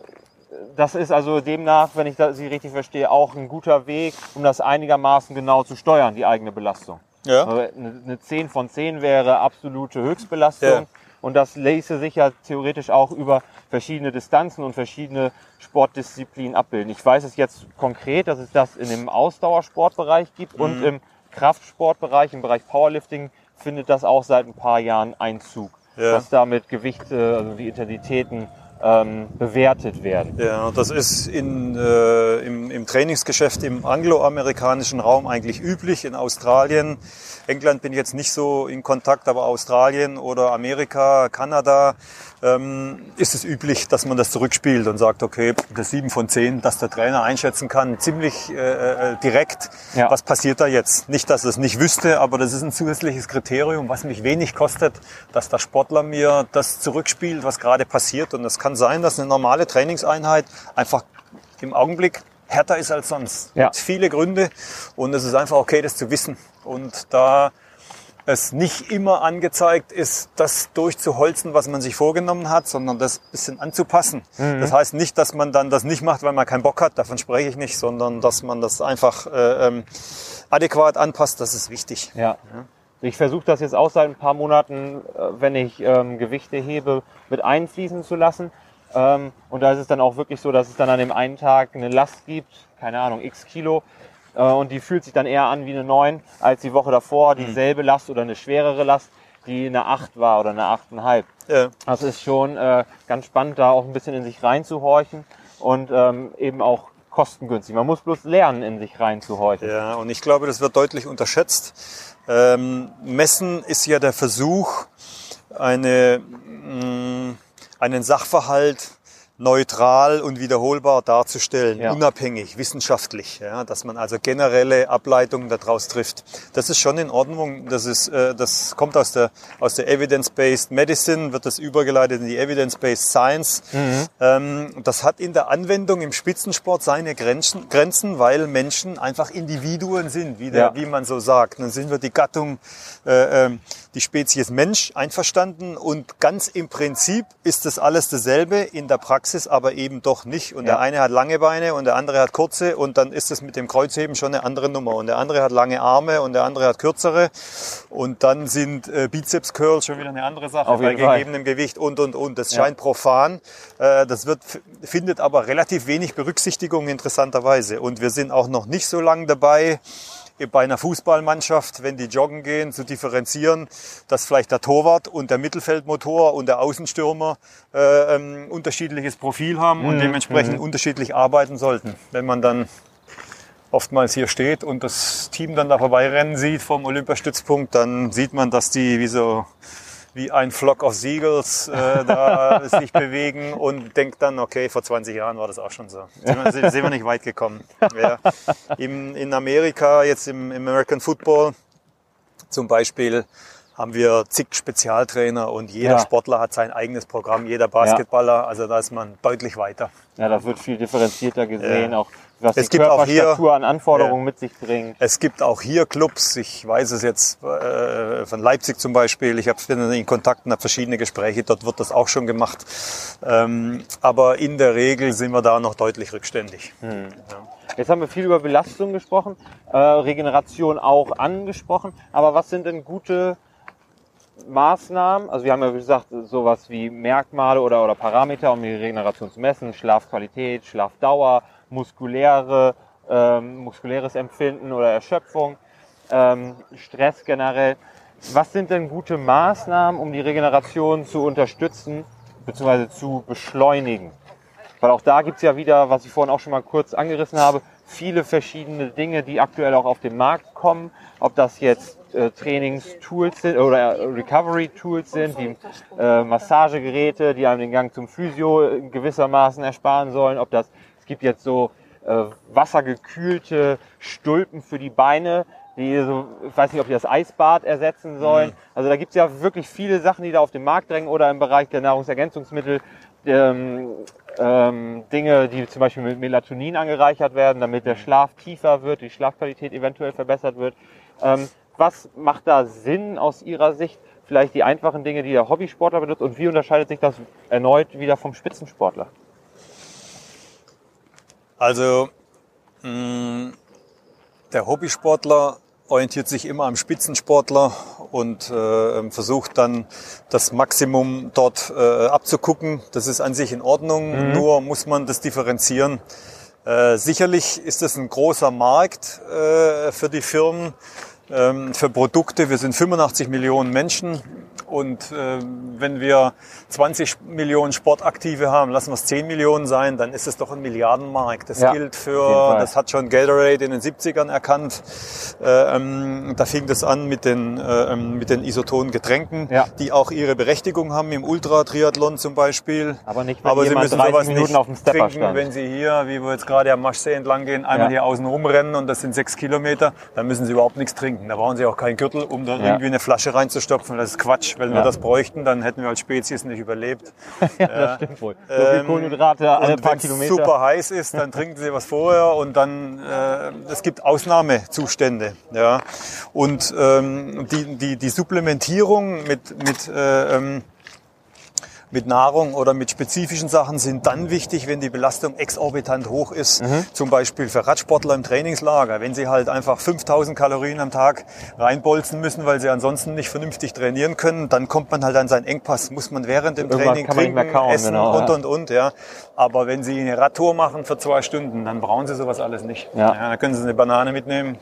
das ist also demnach, wenn ich Sie richtig verstehe, auch ein guter Weg, um das einigermaßen genau zu steuern, die eigene Belastung. Ja. Also Eine eine 10 von 10 wäre absolute Höchstbelastung. Ja. Und das ließe sich ja theoretisch auch über verschiedene Distanzen und verschiedene Sportdisziplinen abbilden. Ich weiß es jetzt konkret, dass es das in dem Ausdauersportbereich gibt Mhm. und im Kraftsportbereich, im Bereich Powerlifting findet das auch seit ein paar Jahren Einzug. Ja. Dass damit Gewichte, also die Intensitäten ähm, bewertet werden. Ja, das ist in, äh, im, im Trainingsgeschäft im angloamerikanischen Raum eigentlich üblich. In Australien, England bin ich jetzt nicht so in Kontakt, aber Australien oder Amerika, Kanada ähm, ist es üblich, dass man das zurückspielt und sagt, okay, das 7 von 10, dass der Trainer einschätzen kann, ziemlich äh, äh, direkt, Ja. was passiert da jetzt. Nicht, dass er es nicht wüsste, aber das ist ein zusätzliches Kriterium, was mich wenig kostet, dass der Sportler mir das zurückspielt, was gerade passiert. Und es kann sein, dass eine normale Trainingseinheit einfach im Augenblick härter ist als sonst. Ja. Gibt viele Gründe und es ist einfach okay, das zu wissen. Und da es nicht immer angezeigt ist, das durchzuholzen, was man sich vorgenommen hat, sondern das ein bisschen anzupassen. Das heißt nicht, dass man dann das nicht macht, weil man keinen Bock hat, davon spreche ich nicht, sondern dass man das einfach äh, ähm, adäquat anpasst, das ist wichtig. Ja. Ich versuche das jetzt auch seit ein paar Monaten, äh, wenn ich ähm, Gewichte hebe, mit einfließen zu lassen. Ähm, und da ist es dann auch wirklich so, dass es dann an dem einen Tag eine Last gibt, keine Ahnung, x Kilo. Äh, und die fühlt sich dann eher an wie eine 9 als die Woche davor, dieselbe Last oder eine schwerere Last, die eine 8 war oder eine 8,5. Ja. Das ist schon äh, ganz spannend, da auch ein bisschen in sich reinzuhorchen und ähm, eben auch kostengünstig. Man muss bloß lernen, in sich reinzuhorchen. Ja, und ich glaube, das wird deutlich unterschätzt. Ähm, Messen ist ja der Versuch, eine, mh, einen Sachverhalt neutral und wiederholbar darzustellen, Ja. unabhängig, wissenschaftlich, ja, dass man also generelle Ableitungen daraus trifft. Das ist schon in Ordnung. Das ist, äh, das kommt aus der aus der Evidence-based Medicine, wird das übergeleitet in die Evidence-based Science. Ähm, das hat in der Anwendung im Spitzensport seine Grenzen, Grenzen, weil Menschen einfach Individuen sind, wie, der, Ja. wie man so sagt. Dann sind wir die Gattung, äh, ähm, die Spezies Mensch einverstanden und ganz im Prinzip ist das alles dasselbe, in der Praxis aber eben doch nicht. Und Ja. der eine hat lange Beine und der andere hat kurze und dann ist es mit dem Kreuzheben schon eine andere Nummer. Und der andere hat lange Arme und der andere hat kürzere. Und dann sind äh, Bizeps Curls schon wieder eine andere Sache Auf bei gegebenem Gewicht und und und. Das Ja. scheint profan. Äh, das wird, findet aber relativ wenig Berücksichtigung interessanterweise. Und wir sind auch noch nicht so lange dabei, bei einer Fußballmannschaft, wenn die joggen gehen, zu differenzieren, dass vielleicht der Torwart und der Mittelfeldmotor und der Außenstürmer äh, ein unterschiedliches Profil haben und dementsprechend unterschiedlich arbeiten sollten. Wenn man dann oftmals hier steht und das Team dann da vorbeirennen sieht vom Olympiastützpunkt, dann sieht man, dass die wie so wie ein Flock of Seagulls äh, da sich bewegen und denkt dann, okay, vor 20 Jahren war das auch schon so. Sind wir, sind, wir nicht weit gekommen. Ja. Im, in Amerika, jetzt im, im American Football zum Beispiel, haben wir zig Spezialtrainer und jeder Ja. Sportler hat sein eigenes Programm, jeder Basketballer, also da ist man deutlich weiter. Ja, das wird viel differenzierter gesehen, Ja. auch was Es die gibt auch hier- an Anforderungen Ja. mit sich bringt. Es gibt auch hier Clubs, ich weiß es jetzt äh, von Leipzig zum Beispiel, ich hab, bin in Kontakt und habe verschiedene Gespräche, dort wird das auch schon gemacht. Ähm, aber in der Regel sind wir da noch deutlich rückständig. Jetzt haben wir viel über Belastung gesprochen, äh, Regeneration auch angesprochen, aber was sind denn gute Maßnahmen? Also wir haben ja wie gesagt sowas wie Merkmale oder, oder Parameter, um die Regeneration zu messen, Schlafqualität, Schlafdauer, muskuläre, ähm, muskuläres Empfinden oder Erschöpfung, ähm, Stress generell. Was sind denn gute Maßnahmen, um die Regeneration zu unterstützen bzw. zu beschleunigen? Weil auch da gibt's ja wieder, was ich vorhin auch schon mal kurz angerissen habe, viele verschiedene Dinge, die aktuell auch auf den Markt kommen. Ob das jetzt äh, Trainingstools sind oder Recovery-Tools sind, wie äh, Massagegeräte, die einem den Gang zum Physio gewissermaßen ersparen sollen. Ob das, es gibt jetzt so äh, wassergekühlte Stulpen für die Beine, die so, ich weiß nicht, ob die das Eisbad ersetzen sollen. Mhm. Also da gibt es ja wirklich viele Sachen, die da auf den Markt drängen oder im Bereich der Nahrungsergänzungsmittel ähm, ähm, Dinge, die zum Beispiel mit Melatonin angereichert werden, damit der Schlaf tiefer wird, die Schlafqualität eventuell verbessert wird. Ähm, was macht da Sinn aus Ihrer Sicht? Vielleicht die einfachen Dinge, die der Hobbysportler benutzt und wie unterscheidet sich das erneut wieder vom Spitzensportler? Also mh, mm, der Hobbysportler orientiert sich immer am Spitzensportler und äh, versucht dann das Maximum dort äh, abzugucken. Das ist an sich in Ordnung, mhm. nur muss man das differenzieren. Äh, sicherlich ist es ein großer Markt äh, für die Firmen, ähm, für Produkte. Wir sind 85 Millionen Menschen und äh, wenn wir 20 Millionen Sportaktive haben, lassen wir es 10 Millionen sein, dann ist es doch ein Milliardenmarkt. Das ja, gilt für, das hat schon Gatorade in den 70ern erkannt. Äh, ähm, da fing das an mit den, äh, ähm, mit den isotonen Getränken, ja. die auch ihre Berechtigung haben im Ultra-Triathlon zum Beispiel. Aber nicht, wenn Aber sie müssen sowas Minuten nicht auf dem Stepper trinken, stand. wenn sie hier, wie wir jetzt gerade am Maschsee entlang gehen, einmal ja. hier außen rumrennen und das sind sechs Kilometer, dann müssen sie überhaupt nichts trinken. Da brauchen sie auch keinen Gürtel, um da irgendwie eine Flasche reinzustopfen. Das ist Quatsch. Wenn wir das bräuchten, dann hätten wir als Spezies nicht überlebt. ja, das stimmt wohl. So viel ähm, Kohlenhydrate alle paar Kilometer. Wenn es super heiß ist, dann trinken sie was vorher und dann, äh, es gibt Ausnahmezustände. Ja. Und ähm, die, die, die Supplementierung mit, mit äh, ähm, mit Nahrung oder mit spezifischen Sachen sind dann wichtig, wenn die Belastung exorbitant hoch ist. Mhm. Zum Beispiel für Radsportler im Trainingslager. Wenn sie halt einfach 5000 Kalorien am Tag reinbolzen müssen, weil sie ansonsten nicht vernünftig trainieren können, dann kommt man halt an seinen Engpass. Muss man während dem Irgendwann Training trinken, kauen, essen genau, und, und, und, ja. Aber wenn sie eine Radtour machen für zwei Stunden, dann brauchen sie sowas alles nicht. Ja. ja dann können sie eine Banane mitnehmen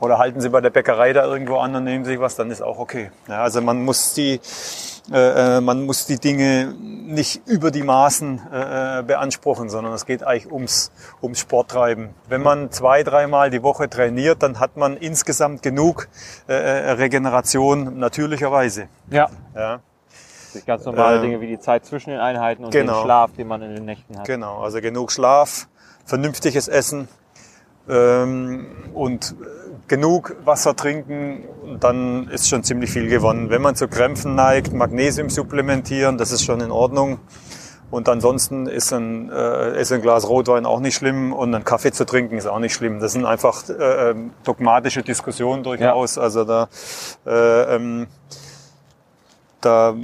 oder halten sie bei der Bäckerei da irgendwo an und nehmen sich was, dann ist auch okay. Ja, also man muss die äh, äh, man muss die Dinge nicht über die Maßen äh, beanspruchen, sondern es geht eigentlich ums, ums Sporttreiben. Wenn man zwei, dreimal die Woche trainiert, dann hat man insgesamt genug äh, Regeneration natürlicherweise. Ja. ja. Ganz normale äh, Dinge wie die Zeit zwischen den Einheiten und genau. den Schlaf, den man in den Nächten hat. Genau, also genug Schlaf, vernünftiges Essen ähm, und genug Wasser trinken, dann ist schon ziemlich viel gewonnen. Wenn man zu Krämpfen neigt, Magnesium supplementieren, das ist schon in Ordnung. Und ansonsten ist ein, äh, ist ein Glas Rotwein auch nicht schlimm und ein Kaffee zu trinken ist auch nicht schlimm. Das sind einfach äh, ähm, dogmatische Diskussionen durchaus. Ja. Also da, äh, ähm, da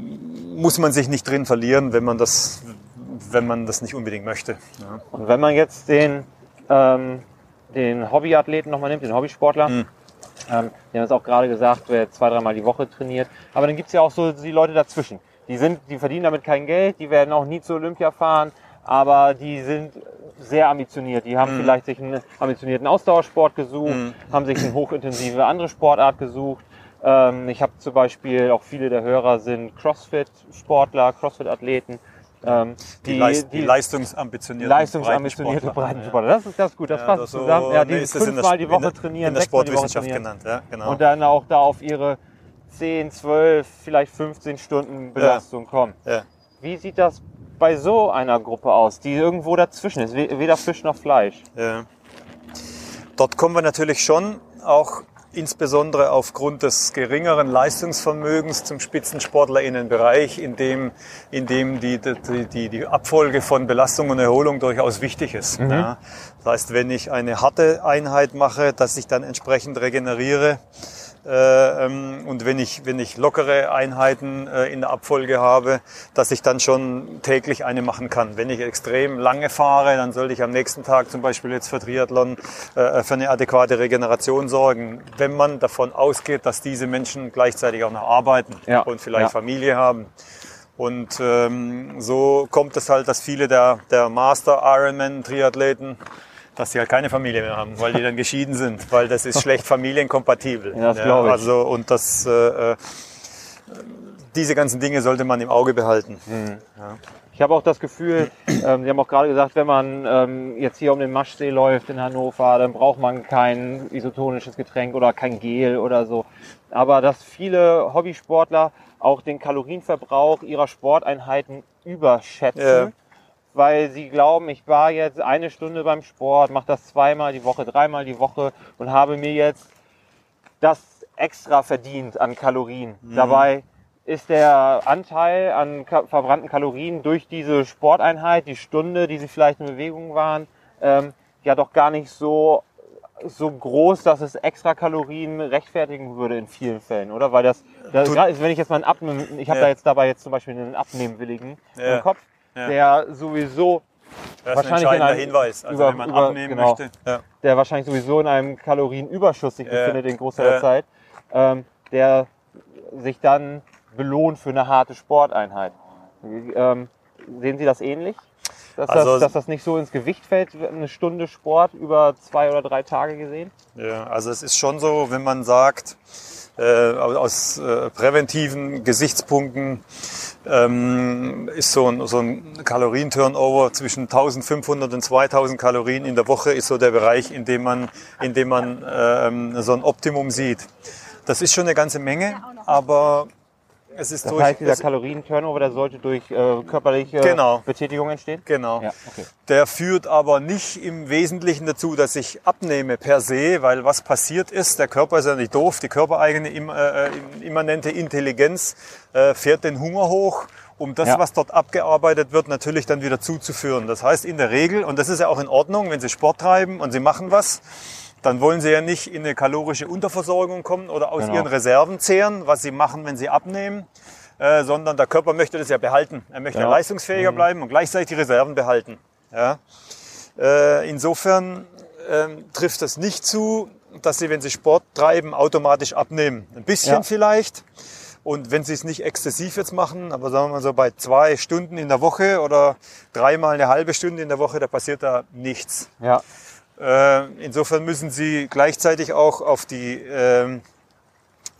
muss man sich nicht drin verlieren, wenn man das, wenn man das nicht unbedingt möchte. Ja. Und wenn man jetzt den ähm, den Hobbyathleten nochmal nimmt, den Hobbysportler. Mhm. Ähm, die haben es auch gerade gesagt, wer zwei, dreimal die Woche trainiert. Aber dann gibt's ja auch so die Leute dazwischen. Die sind, die verdienen damit kein Geld, die werden auch nie zur Olympia fahren, aber die sind sehr ambitioniert. Die haben mhm. vielleicht sich einen ambitionierten Ausdauersport gesucht, mhm. haben sich eine hochintensive andere Sportart gesucht. Ähm, ich habe zum Beispiel auch viele der Hörer sind CrossFit-Sportler, CrossFit-Athleten ähm, die, die, Leist, die, leistungsambitionierten leistungsambitionierte Breitensportler. Das ist ganz gut, das ja, passt das zusammen. So, ja, die nee, fünfmal die Woche trainieren, in der Sportwissenschaft genannt. Ja, genau. Und dann auch da auf ihre 10, 12, vielleicht 15 Stunden Belastung ja. kommen. Ja. Wie sieht das bei so einer Gruppe aus, die irgendwo dazwischen ist, weder Fisch noch Fleisch? Ja. Dort kommen wir natürlich schon auch insbesondere aufgrund des geringeren Leistungsvermögens zum Spitzensportlerinnenbereich, in dem, in dem die, die, die, die Abfolge von Belastung und Erholung durchaus wichtig ist. Mhm. Ja. Das heißt, wenn ich eine harte Einheit mache, dass ich dann entsprechend regeneriere, und wenn ich, wenn ich lockere Einheiten äh, in der Abfolge habe, dass ich dann schon täglich eine machen kann. Wenn ich extrem lange fahre, dann sollte ich am nächsten Tag zum Beispiel jetzt für Triathlon äh, für eine adäquate Regeneration sorgen. Wenn man davon ausgeht, dass diese Menschen gleichzeitig auch noch arbeiten ja. und vielleicht ja. Familie haben. Und ähm, so kommt es halt, dass viele der, der Master Ironman Triathleten dass sie halt keine Familie mehr haben, weil die dann geschieden sind, weil das ist schlecht familienkompatibel. Ja, das glaube ich. Also und das äh, äh, diese ganzen Dinge sollte man im Auge behalten. Ich habe auch das Gefühl, ähm, Sie haben auch gerade gesagt, wenn man ähm, jetzt hier um den Maschsee läuft in Hannover, dann braucht man kein isotonisches Getränk oder kein Gel oder so. Aber dass viele Hobbysportler auch den Kalorienverbrauch ihrer Sporteinheiten überschätzen, Ja. Weil sie glauben, ich war jetzt eine Stunde beim Sport, mache das zweimal die Woche, dreimal die Woche und habe mir jetzt das extra verdient an Kalorien. Dabei ist der Anteil an verbrannten Kalorien durch diese Sporteinheit, die Stunde, die sie vielleicht in Bewegung waren, ähm, ja doch gar nicht so so groß, dass es extra Kalorien rechtfertigen würde in vielen Fällen, oder? Weil das, das ist, wenn ich jetzt mal einen Abnehmen, ich habe Ja. da jetzt dabei jetzt zum Beispiel einen Abnehmwilligen Ja. im Kopf, Ja. der sowieso Das ist ein Wahrscheinlich in entscheidender einem- Hinweis. Also über- wenn man über- abnehmen genau. möchte. Ja. der wahrscheinlich sowieso in einem Kalorienüberschuss sich Ja. befindet den Großteil Ja. der Zeit, ähm, der sich dann belohnt für eine harte Sporteinheit. Ähm, sehen Sie das ähnlich? Dass, Also- das, dass das nicht so ins Gewicht fällt, eine Stunde Sport über zwei oder drei Tage gesehen? Ja, also es ist schon so, wenn man sagt, äh, aus äh, präventiven Gesichtspunkten ähm, ist so ein, so ein Kalorienturnover zwischen 1500 und 2000 Kalorien in der Woche ist so der Bereich, in dem man, in dem man ähm, so ein Optimum sieht. Das ist schon eine ganze Menge, aber es ist Das durch... heißt, dieser es, Kalorienturnover, der sollte durch äh, körperliche Genau. Betätigung entstehen? genau. Ja, okay. Der führt aber nicht im Wesentlichen dazu, dass ich abnehme per se, weil was passiert ist, der Körper ist ja nicht doof, die körpereigene äh, äh, immanente Intelligenz äh, fährt den Hunger hoch, um das, Ja. was dort abgearbeitet wird, natürlich dann wieder zuzuführen. Das heißt in der Regel, und das ist ja auch in Ordnung, wenn Sie Sport treiben und Sie machen was, dann wollen Sie ja nicht in eine kalorische Unterversorgung kommen oder aus Genau. Ihren Reserven zehren, was Sie machen, wenn Sie abnehmen. Äh, sondern der Körper möchte das ja behalten. Er möchte ja leistungsfähiger bleiben und gleichzeitig die Reserven behalten. Ja? Äh, insofern ähm, trifft das nicht zu, dass Sie, wenn Sie Sport treiben, automatisch abnehmen. Ein bisschen Ja. vielleicht. Und wenn Sie es nicht exzessiv jetzt machen, aber sagen wir mal so bei zwei Stunden in der Woche oder dreimal eine halbe Stunde in der Woche, da passiert da nichts. Ja, Äh, insofern müssen Sie gleichzeitig auch auf die, ähm,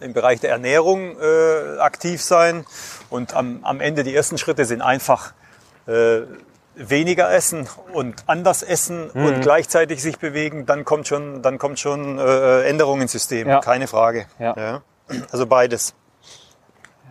im Bereich der Ernährung äh, aktiv sein. Und am, am Ende die ersten Schritte sind einfach äh, weniger essen und anders essen Mhm. und gleichzeitig sich bewegen. Dann kommt schon, dann kommt schon äh, Änderung ins System, Ja. keine Frage. Ja. Also beides.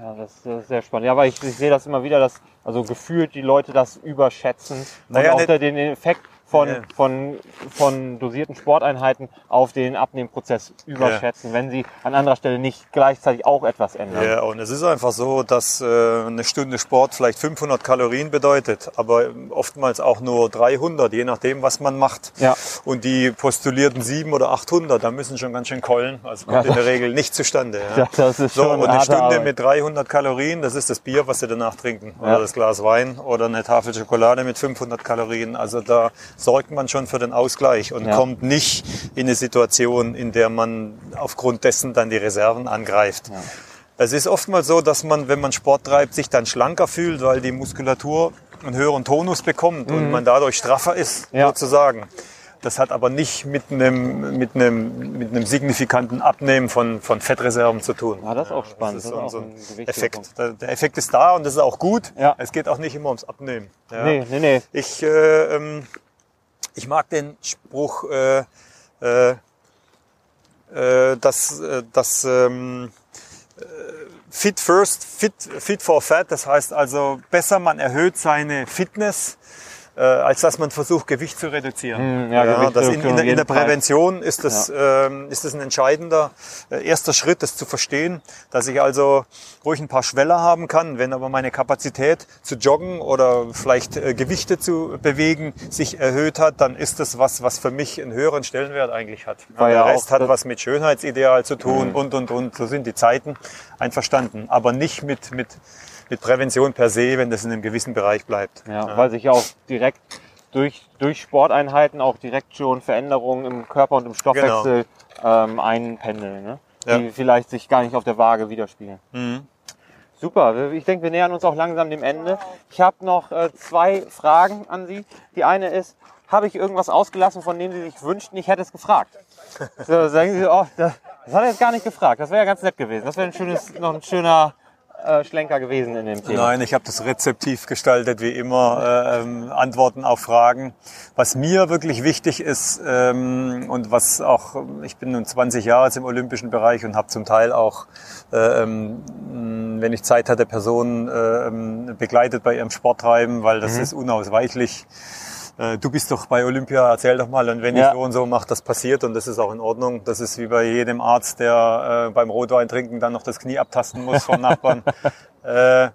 Ja, das, das ist sehr spannend. Ja, aber ich, ich sehe das immer wieder, dass also gefühlt die Leute das überschätzen Naja, und auch nicht- den Effekt von, Ja. von, von dosierten Sporteinheiten auf den Abnehmprozess überschätzen, wenn sie an anderer Stelle nicht gleichzeitig auch etwas ändern. Ja, und es ist einfach so, dass äh, eine Stunde Sport vielleicht 500 Kalorien bedeutet, aber oftmals auch nur 300, je nachdem, was man macht. Ja. Und die postulierten 700 oder 800, da müssen schon ganz schön keulen. Also kommt Ja. in der Regel nicht zustande. Ja. Ja, das ist so, schon und eine Stunde Arbeit. mit 300 Kalorien, das ist das Bier, was sie danach trinken. Oder Ja. das Glas Wein oder eine Tafel Schokolade mit 500 Kalorien. Also da sorgt man schon für den Ausgleich und Ja. kommt nicht in eine Situation, in der man aufgrund dessen dann die Reserven angreift. Es ist oftmals so, dass man, wenn man Sport treibt, sich dann schlanker fühlt, weil die Muskulatur einen höheren Tonus bekommt und man dadurch straffer ist, Mhm. Ja. sozusagen. Das hat aber nicht mit einem, mit einem, mit einem signifikanten Abnehmen von, von Fettreserven zu tun. Ja, das ist auch spannend. Das ist Das so, ist so auch ein Effekt. Punkt. Der Effekt ist da und das ist auch gut. Ja. Es geht auch nicht immer ums Abnehmen. Ja. Nee, nee, nee. Ich, äh, ähm, ich mag den Spruch, äh, äh, äh, dass, äh, dass ähm, äh, fit first, fit, fit for fat, das heißt also besser man erhöht seine Fitness, äh, als dass man versucht, Gewicht zu reduzieren. Hm, ja, das in, in, in der. Prävention ist das, ähm, ist das ein entscheidender äh, erster Schritt, das zu verstehen, dass ich also ruhig ein paar Schweller haben kann, wenn aber meine Kapazität zu joggen oder vielleicht äh, Gewichte zu bewegen sich erhöht hat, dann ist das was, was für mich einen höheren Stellenwert eigentlich hat. War der ja Rest hat was mit Schönheitsideal zu tun und, und, und. So sind die Zeiten einverstanden. Aber nicht mit, mit, mit Prävention per se, wenn das in einem gewissen Bereich bleibt. Ja, weil sich ja auch direkt durch, durch Sporteinheiten auch direkt schon Veränderungen im Körper und im Stoffwechsel ähm, einpendeln, ne? Ja. die vielleicht sich gar nicht auf der Waage widerspiegeln. Mhm. Super, ich denke, wir nähern uns auch langsam dem Ende. Ich habe noch äh, zwei Fragen an Sie. Die eine ist, habe ich irgendwas ausgelassen, von dem Sie sich wünschten, ich hätte es gefragt? So, sagen Sie, oh, das, das hat er jetzt gar nicht gefragt. Das wäre ja ganz nett gewesen. Das wäre ein schönes, noch ein schöner äh, Schlenker gewesen in dem Thema? Nein, ich habe das rezeptiv gestaltet, wie immer, äh, ähm, Antworten auf Fragen. Was mir wirklich wichtig ist ähm, und was auch, ich bin nun 20 Jahre jetzt im olympischen Bereich und habe zum Teil auch, äh, ähm, wenn ich Zeit hatte, Personen äh, ähm, begleitet bei ihrem Sporttreiben, weil das mhm. ist unausweichlich du bist doch bei Olympia, erzähl doch mal. Und wenn ja. ich so und so mache, das passiert und das ist auch in Ordnung. Das ist wie bei jedem Arzt, der äh, beim Rotwein trinken dann noch das Knie abtasten muss vom Nachbarn. äh,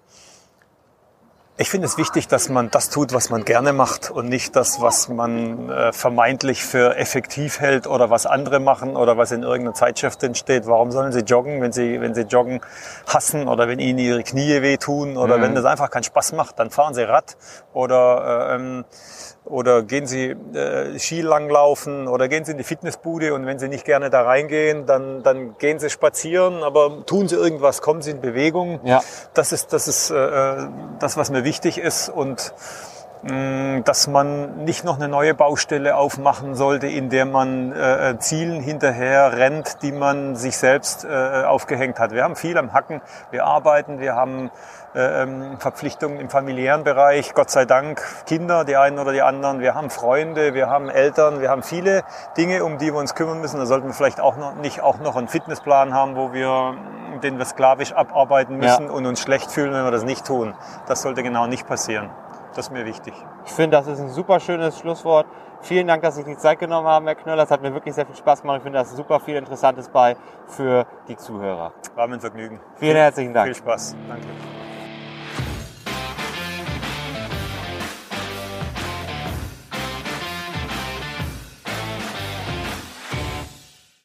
ich finde es wichtig, dass man das tut, was man gerne macht und nicht das, was man äh, vermeintlich für effektiv hält oder was andere machen oder was in irgendeiner Zeitschrift steht. Warum sollen sie joggen, wenn sie, wenn sie joggen hassen oder wenn ihnen ihre Knie wehtun oder mhm. wenn das einfach keinen Spaß macht, dann fahren sie Rad oder äh, ähm, oder gehen Sie äh, Ski langlaufen oder gehen Sie in die Fitnessbude und wenn Sie nicht gerne da reingehen, dann, dann gehen Sie spazieren, aber tun Sie irgendwas, kommen Sie in Bewegung. Ja. Das ist, das, ist äh, das, was mir wichtig ist und mh, mm, dass man nicht noch eine neue Baustelle aufmachen sollte, in der man äh, Zielen hinterher rennt, die man sich selbst äh, aufgehängt hat. Wir haben viel am Hacken, wir arbeiten, wir haben Verpflichtungen im familiären Bereich. Gott sei Dank Kinder, die einen oder die anderen. Wir haben Freunde, wir haben Eltern, wir haben viele Dinge, um die wir uns kümmern müssen. Da sollten wir vielleicht auch noch nicht auch noch einen Fitnessplan haben, wo wir den wir sklavisch abarbeiten müssen ja. und uns schlecht fühlen, wenn wir das nicht tun. Das sollte genau nicht passieren. Das ist mir wichtig. Ich finde, das ist ein super schönes Schlusswort. Vielen Dank, dass Sie sich die Zeit genommen haben, Herr Knöller. Das hat mir wirklich sehr viel Spaß gemacht. Ich finde, da ist super viel Interessantes bei für die Zuhörer. War mir ein Vergnügen. Vielen herzlichen Dank. Viel Spaß. Danke.